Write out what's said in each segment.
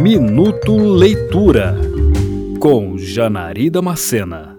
Minuto Leitura com Janari Macena.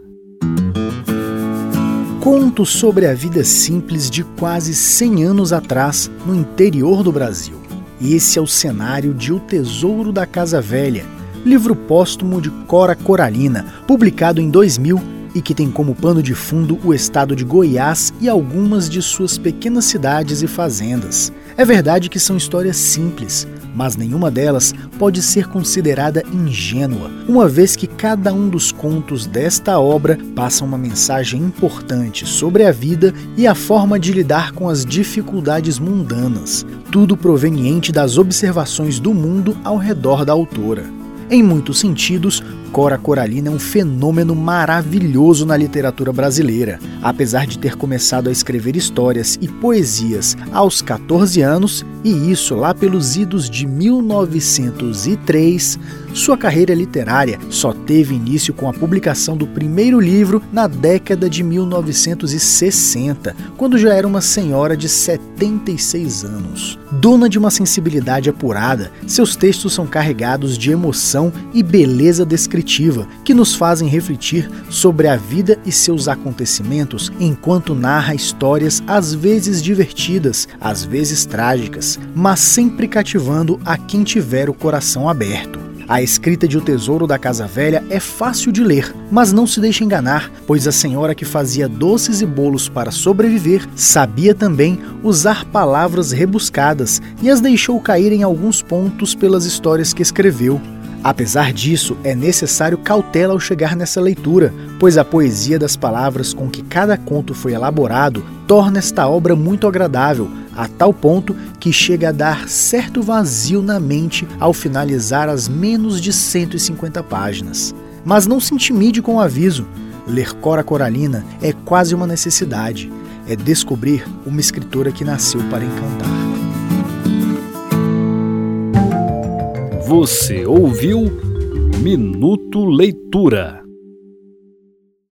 Conto sobre a vida simples de quase 100 anos atrás no interior do Brasil. Esse é o cenário de O Tesouro da Casa Velha, livro póstumo de Cora Coralina, publicado em 2000 e que tem como pano de fundo o estado de Goiás e algumas de suas pequenas cidades e fazendas. É verdade que são histórias simples, mas nenhuma delas pode ser considerada ingênua, uma vez que cada um dos contos desta obra passa uma mensagem importante sobre a vida e a forma de lidar com as dificuldades mundanas, tudo proveniente das observações do mundo ao redor da autora. Em muitos sentidos, Cora Coralina é um fenômeno maravilhoso na literatura brasileira. Apesar de ter começado a escrever histórias e poesias aos 14 anos, e isso lá pelos idos de 1903, sua carreira literária só teve início com a publicação do primeiro livro na década de 1960, quando já era uma senhora de 76 anos. Dona de uma sensibilidade apurada, seus textos são carregados de emoção e beleza descritiva, que nos fazem refletir sobre a vida e seus acontecimentos enquanto narra histórias às vezes divertidas, às vezes trágicas, mas sempre cativando a quem tiver o coração aberto. A escrita de O Tesouro da Casa Velha é fácil de ler, mas não se deixe enganar, pois a senhora que fazia doces e bolos para sobreviver sabia também usar palavras rebuscadas e as deixou cair em alguns pontos pelas histórias que escreveu. Apesar disso, é necessário cautela ao chegar nessa leitura, pois a poesia das palavras com que cada conto foi elaborado torna esta obra muito agradável, a tal ponto que chega a dar certo vazio na mente ao finalizar as menos de 150 páginas. Mas não se intimide com o aviso. Ler Cora Coralina é quase uma necessidade. É descobrir uma escritora que nasceu para encantar. Você ouviu Minuto Leitura.